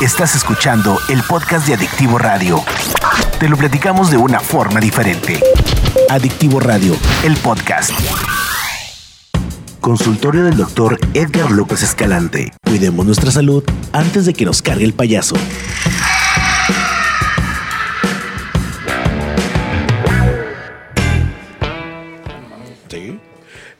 Estás escuchando el podcast de Adictivo Radio. Te lo platicamos de una forma diferente. Adictivo Radio, el podcast. Consultorio del doctor Edgar López Escalante. Cuidemos nuestra salud antes de que nos cargue el payaso.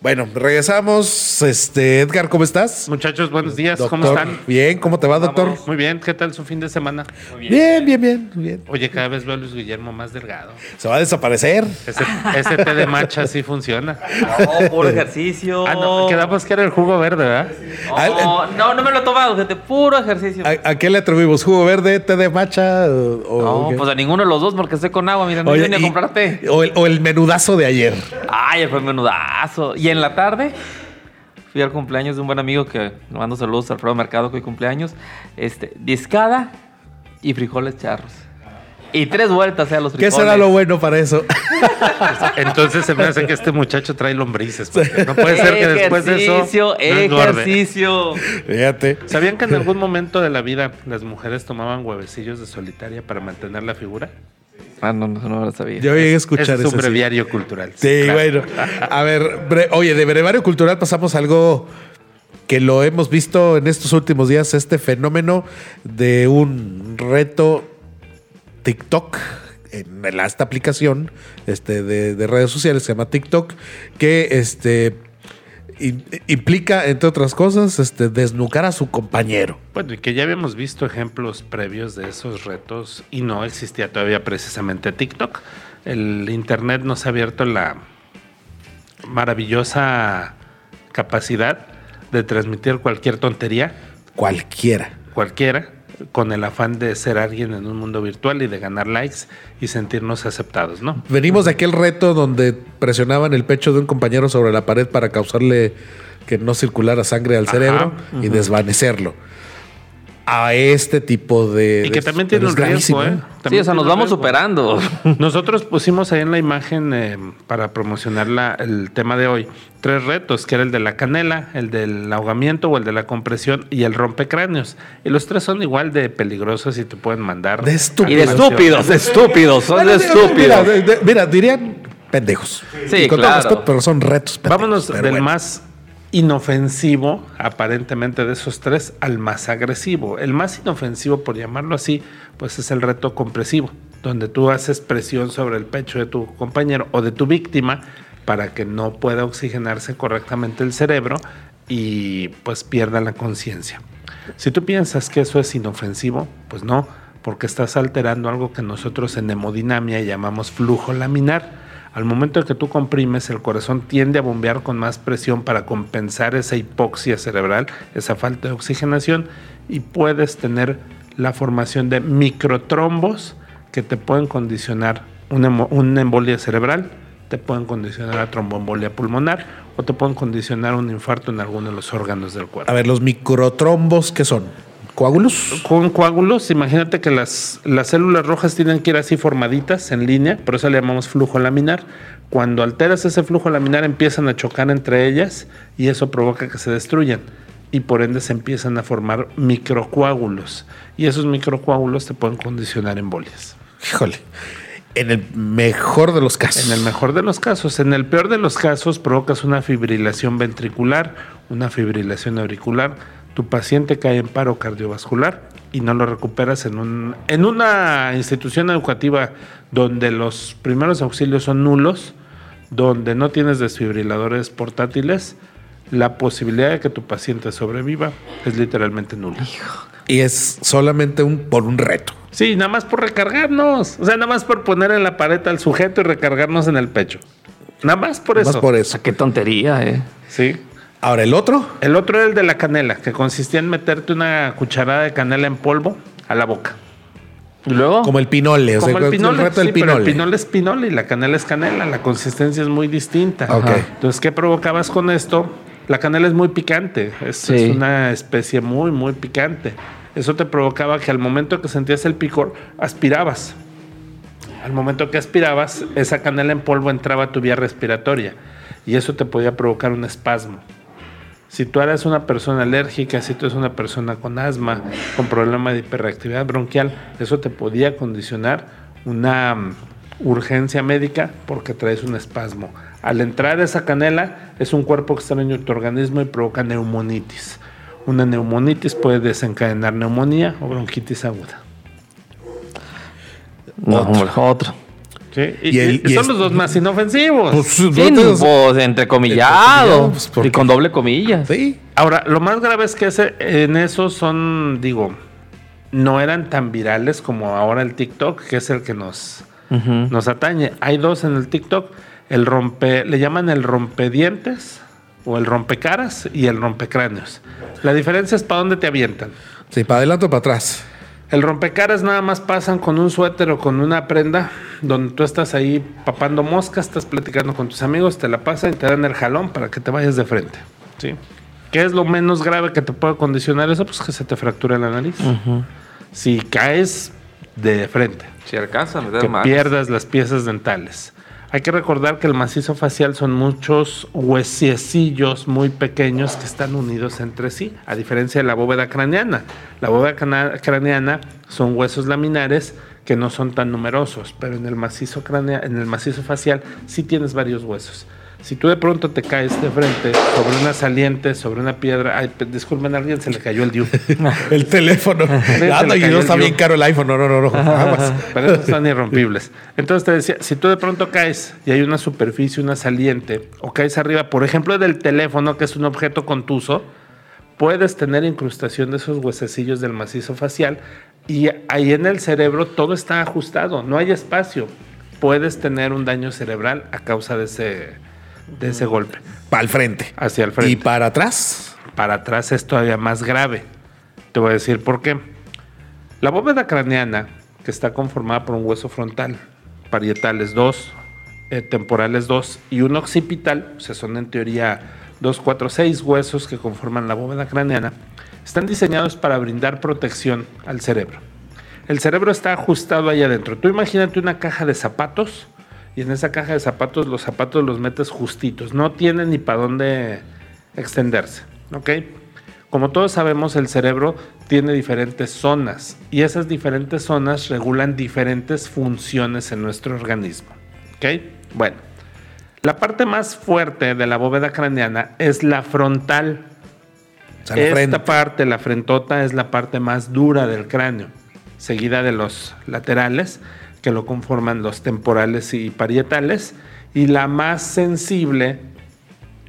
Bueno, regresamos. Este, Edgar, ¿cómo estás? Muchachos, buenos días, ¿cómo Doctor, están? Bien, ¿cómo te va, doctor? Muy bien, ¿qué tal su fin de semana? Bien, bien, bien, bien. Oye, cada vez veo a Luis Guillermo más delgado. Se va a desaparecer. Ese, ese té de matcha sí funciona. No, puro ejercicio. Ah, no, quedamos que era el jugo verde, ¿verdad? No, no, no me lo he tomado, gente. Puro ejercicio. ¿A, a qué le atribuimos? ¿Jugo verde, té de matcha? O, o No, qué? pues a ninguno de los dos porque estoy con agua. Mira, no Oye, vine a comprarte. o, el, o el menudazo de ayer. Ay, fue menudazo. Y en la tarde fui al cumpleaños de un buen amigo que le mando saludos a Alfredo Mercado, que hoy cumpleaños. Este, discada y frijoles charros. Y tres vueltas a los ¿Qué frijoles. será lo bueno para eso? Entonces se me hace que este muchacho trae lombrices. No puede ser que después de eso. Ejercicio, no ejercicio. Fíjate. ¿Sabían que en algún momento de la vida las mujeres tomaban huevecillos de solitaria para mantener la figura? Ah, no, no, no lo sabía. Yo llegué a escuchar Ese es eso. un sí. breviario cultural. Sí, claro. bueno. A ver, oye, de brevario cultural pasamos a algo que lo hemos visto en estos últimos días, este fenómeno de un reto TikTok en esta aplicación este, de, de redes sociales se llama TikTok, que este, implica, entre otras cosas, este, desnucar a su compañero. Bueno, y que ya habíamos visto ejemplos previos de esos retos y no existía todavía precisamente TikTok. El Internet nos ha abierto la maravillosa capacidad de transmitir cualquier tontería, Cualquiera. cualquiera, con el afán de ser alguien en un mundo virtual y de ganar likes y sentirnos aceptados, ¿no? Venimos de aquel reto donde presionaban el pecho de un compañero sobre la pared para causarle que no circulara sangre al Ajá, cerebro y desvanecerlo. A este tipo de. Y que de- también tiene un riesgo, gravísimo, ¿eh? Sí, También o sea, nos vamos riesgo. superando. Nosotros pusimos ahí en la imagen eh, para promocionar la- el tema de hoy tres retos, que era el de la canela, el del ahogamiento o el de la compresión y el rompecráneos. Y los tres son igual de peligrosos y te pueden mandar. De Y estúpidos. de estúpidos, de estúpidos, son de Mira, estúpidos. mira, dirían pendejos. Sí, Y con todo respeto, pero son retos. pendejos, Vámonos del bueno. más inofensivo, aparentemente de esos tres, al más agresivo. El más inofensivo, por llamarlo así, pues es el reto compresivo, donde tú haces presión sobre el pecho de tu compañero o de tu víctima para que no pueda oxigenarse correctamente el cerebro y pues pierda la conciencia. Si tú piensas que eso es inofensivo, pues no, porque estás alterando algo que nosotros en hemodinamia llamamos flujo laminar. Al momento en que tú comprimes, el corazón tiende a bombear con más presión para compensar esa hipoxia cerebral, esa falta de oxigenación, y puedes tener la formación de microtrombos que te pueden condicionar una, embolia cerebral, te pueden condicionar a tromboembolia pulmonar o te pueden condicionar un infarto en alguno de los órganos del cuerpo. A ver, los microtrombos, ¿qué son? ¿Coágulos? Con coágulos, imagínate que las, las células rojas tienen que ir así formaditas en línea, por eso le llamamos flujo laminar. Cuando alteras ese flujo laminar empiezan a chocar entre ellas y eso provoca que se destruyan y por ende se empiezan a formar microcoágulos y esos microcoágulos te pueden condicionar embolias. Híjole. En el mejor de los casos. En el mejor de los casos, en el peor de los casos provocas una fibrilación ventricular, una fibrilación auricular, tu paciente cae en paro cardiovascular y no lo recuperas en, un, en una institución educativa donde los primeros auxilios son nulos, donde no tienes desfibriladores portátiles, la posibilidad de que tu paciente sobreviva es literalmente nula. Y es solamente un por un reto. Sí, nada más por recargarnos. O sea, nada más por poner en la pared al sujeto y recargarnos en el pecho. Nada más por Más eso. por eso. Qué tontería, eh. Sí. Ahora, el otro. El otro era el de la canela, que consistía en meterte una cucharada de canela en polvo a la boca. Y luego. Como el pinole. o Como sea, el pinole. reto del sí, pero pinole. el pinole es pinole y la canela es canela. La consistencia es muy distinta. Ok. Entonces, ¿qué provocabas con esto? La canela es muy picante. Es, Sí. es una especie muy, muy picante. Eso te provocaba que al momento que sentías el picor, aspirabas. Al momento que aspirabas, esa canela en polvo entraba a tu vía respiratoria y eso te podía provocar un espasmo. Si tú eres una persona alérgica, si tú eres una persona con asma, con problema de hiperreactividad bronquial, eso te podía condicionar una mm, urgencia médica porque traes un espasmo. Al entrar esa canela, es un cuerpo extraño en tu organismo y provoca neumonitis. Una neumonitis puede desencadenar neumonía o bronquitis aguda. Otro. ¿Sí? Y, Y el- y y son es- los dos más inofensivos. Pues, Sí, no te- pues, entrecomillado. Pues, ¿por y con doble comillas. Sí. Ahora, lo más grave es que ese, en esos son, digo, no eran tan virales como ahora el TikTok, que es el que nos, nos atañe. Hay dos en el TikTok, el rompe, le llaman el rompedientes o el rompecaras y el rompecráneos. La diferencia es para dónde te avientan. Sí, para adelante o para atrás. El rompecaras nada más pasan con un suéter o con una prenda donde tú estás ahí papando moscas, estás platicando con tus amigos, te la pasan y te dan el jalón para que te vayas de frente. ¿sí? ¿Qué es lo menos grave que te puede condicionar eso? Pues que se te fracture la nariz. Si caes de frente, Si alcanza a meter que más. pierdas las piezas dentales. Hay que recordar que el macizo facial son muchos huesiecillos muy pequeños que están unidos entre sí, a diferencia de la bóveda craneana. La bóveda craneana son huesos laminares que no son tan numerosos, pero en el macizo cranea- en el macizo facial sí tienes varios huesos. Si tú de pronto te caes de frente sobre una saliente, sobre una piedra, ay, pe- disculpen, a alguien se le cayó el diu. El teléfono. se Ah, y no está bien caro el iPhone. No, no, no. no. Aguas. Pero esos son irrompibles. Entonces te decía, si tú de pronto caes y hay una superficie, una saliente, o caes arriba, por ejemplo, del teléfono, que es un objeto contuso, puedes tener incrustación de esos huesecillos del macizo facial y ahí en el cerebro todo está ajustado, no hay espacio. Puedes tener un daño cerebral a causa de ese, de ese golpe. Para el frente. Hacia el frente Y para atrás. para atrás es todavía más grave. Te voy a decir por qué. La bóveda craneana, que está conformada por un hueso frontal, parietales 2, temporales 2 y un occipital, o sea, son en teoría 2, 4, 6 huesos que conforman la bóveda craneana, están diseñados para brindar protección al cerebro. El cerebro está ajustado ahí adentro. Tú imagínate una caja de zapatos y en esa caja de zapatos los zapatos los metes justitos. No tienen ni para dónde extenderse. ¿Ok? Como todos sabemos, el cerebro tiene diferentes zonas y esas diferentes zonas regulan diferentes funciones en nuestro organismo. ¿Ok? Bueno, la parte más fuerte de la bóveda craneana es la frontal. Esta frente. parte, la frentota, es la parte más dura del cráneo, seguida de los laterales, que lo conforman los temporales y parietales, y la más sensible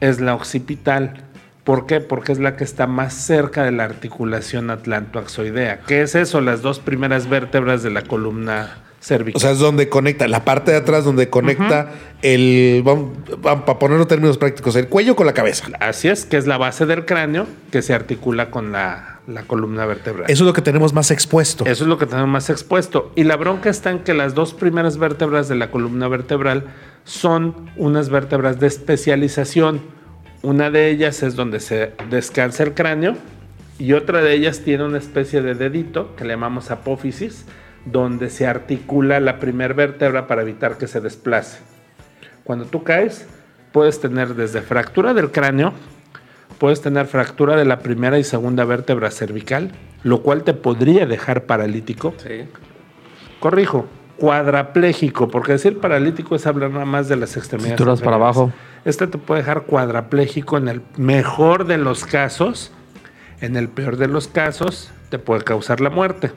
es la occipital. ¿Por qué? Porque es la que está más cerca de la articulación atlantoaxoidea. ¿Qué es eso? Las dos primeras vértebras de la columna cervical. O sea, es donde conecta, la parte de atrás donde conecta el, vamos, vamos, para ponerlo en términos prácticos, el cuello con la cabeza. Así es, que es la base del cráneo que se articula con la, la columna vertebral. Eso es lo que tenemos más expuesto. Eso es lo que tenemos más expuesto. Y la bronca está en que las dos primeras vértebras de la columna vertebral son unas vértebras de especialización. Una de ellas es donde se descansa el cráneo y otra de ellas tiene una especie de dedito que le llamamos apófisis, donde se articula la primera vértebra para evitar que se desplace. Cuando tú caes, puedes tener desde fractura del cráneo, puedes tener fractura de la primera y segunda vértebra cervical, lo cual te podría dejar paralítico. Sí. Corrijo, cuadraplégico, porque decir paralítico es hablar nada más de las extremidades. Cinturas para abajo. Este te puede dejar cuadraplégico en el mejor de los casos. En el peor de los casos, te puede causar la muerte.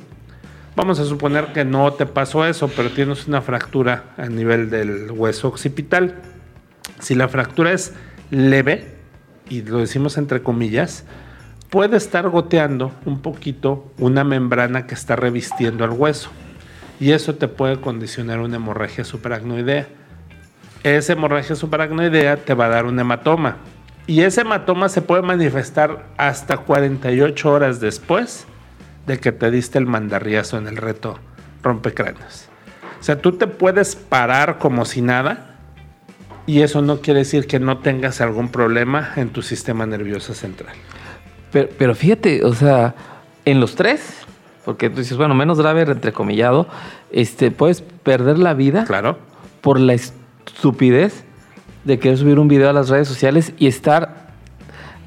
Vamos a suponer que no te pasó eso, pero tienes una fractura a nivel del hueso occipital. Si la fractura es leve, y lo decimos entre comillas, puede estar goteando un poquito una membrana que está revistiendo al hueso. Y eso te puede condicionar una hemorragia subaracnoidea. Esa hemorragia subaracnoidea te va a dar un hematoma. Y ese hematoma se puede manifestar hasta 48 horas después de que te diste el mandarriazo en el reto rompecráneos. O sea, tú te puedes parar como si nada y eso no quiere decir que no tengas algún problema en tu sistema nervioso central. Pero, pero fíjate, o sea, en los tres, porque tú dices, bueno, menos grave, entrecomillado, este, puedes perder la vida Claro. por la estupidez de querer subir un video a las redes sociales y estar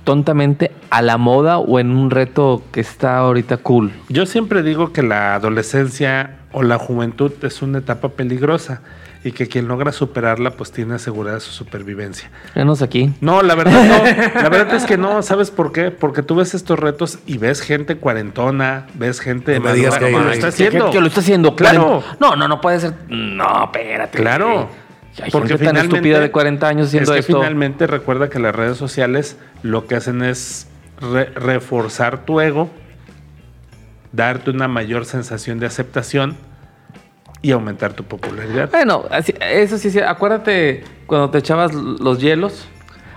tontamente a la moda o en un reto que está ahorita cool. Yo siempre digo que la adolescencia o la juventud es una etapa peligrosa y que quien logra superarla pues tiene asegurada su supervivencia. Venos aquí. No, la verdad no. La verdad es que no. ¿Sabes por qué? Porque tú ves estos retos y ves gente cuarentona, ves gente No me digas madura que lo está haciendo. Que, que lo está haciendo. Claro. No, no, no puede ser. No, espérate. Claro. Hay Porque gente tan estúpida de 40 años haciendo es que esto. finalmente recuerda que las redes sociales lo que hacen es re- reforzar tu ego, darte una mayor sensación de aceptación y aumentar tu popularidad. Bueno, así- eso sí, sí. Acuérdate cuando te echabas los hielos.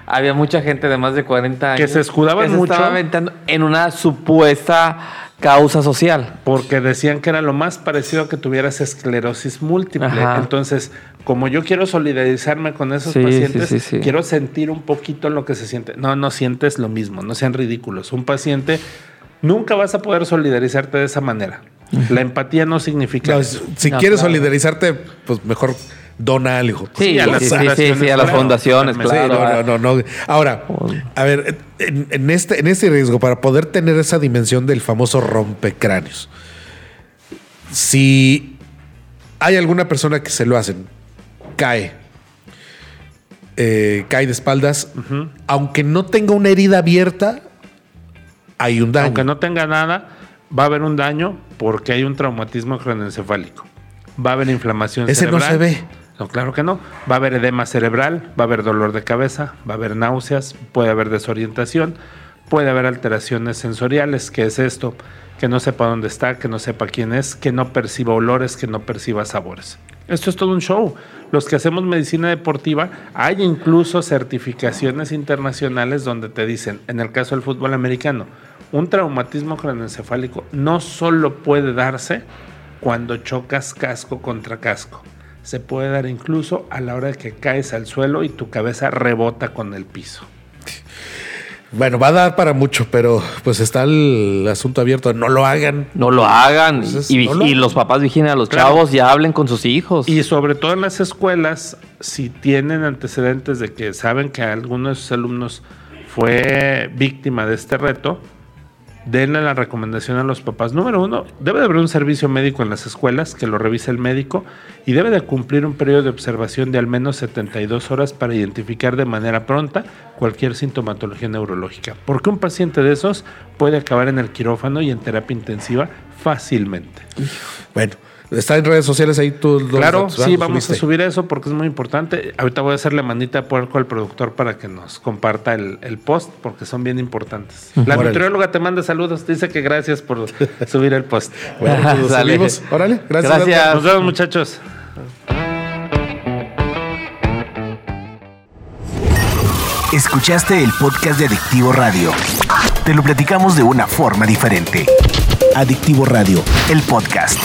Había mucha gente de más de 40 años Que se escudaban que se mucho. estaba aventando en una supuesta causa social. Porque decían que era lo más parecido a que tuvieras esclerosis múltiple. Ajá. Entonces, como yo quiero solidarizarme con esos Sí, pacientes, sí, sí, sí. quiero sentir un poquito lo que se siente. No, no sientes lo mismo, no sean ridículos. Un paciente nunca vas a poder solidarizarte de esa manera. La empatía no significa. No, si No, quieres claro. solidarizarte, pues mejor dona algo. Sí, Sí, a las sí, sí, fundaciones, sí, a las claro. fundaciones, claro. no, no, no, no. Ahora, a ver, en, en este, en este riesgo, para poder tener esa dimensión del famoso rompecráneos, si hay alguna persona que se lo hacen, cae, eh, cae de espaldas, aunque no tenga una herida abierta, hay un daño. Aunque no tenga nada, va a haber un daño porque hay un traumatismo craneoencefálico. Va a haber inflamación Ese no cerebral. se ve. No, claro que no. Va a haber edema cerebral, va a haber dolor de cabeza, va a haber náuseas, puede haber desorientación, puede haber alteraciones sensoriales. ¿Qué es esto? Que no sepa dónde está, que no sepa quién es, que no perciba olores, que no perciba sabores. Esto es todo un show. Los que hacemos medicina deportiva, hay incluso certificaciones internacionales donde te dicen, en el caso del fútbol americano, un traumatismo craneoencefálico no solo puede darse cuando chocas casco contra casco. Se puede dar incluso a la hora de que caes al suelo y tu cabeza rebota con el piso. Bueno, va a dar para mucho, pero pues está el asunto abierto. No lo hagan. No lo hagan. Entonces, y, no lo- y los papás vigilen a los Claro. chavos y hablen con sus hijos. Y sobre todo en las escuelas, si tienen antecedentes de que saben que alguno de sus alumnos fue víctima de este reto, denle la recomendación a los papás. Número uno, debe de haber un servicio médico en las escuelas que lo revise el médico y debe de cumplir un periodo de observación de al menos 72 horas para identificar de manera pronta cualquier sintomatología neurológica. Porque un paciente de esos puede acabar en el quirófano y en terapia intensiva fácilmente. Bueno, está en redes sociales ahí tú. los Claro, sí, vamos a subir eso porque es muy importante. Ahorita voy a hacerle manita de puerco al productor para que nos comparta el, el post porque son bien importantes. La Órale. nutrióloga te manda saludos, dice que gracias por subir el post. Bueno, pues subimos. Órale, gracias. Gracias. Nos vemos muchachos. Escuchaste el podcast de Adictivo Radio. Te lo platicamos de una forma diferente. Adictivo Radio, el podcast.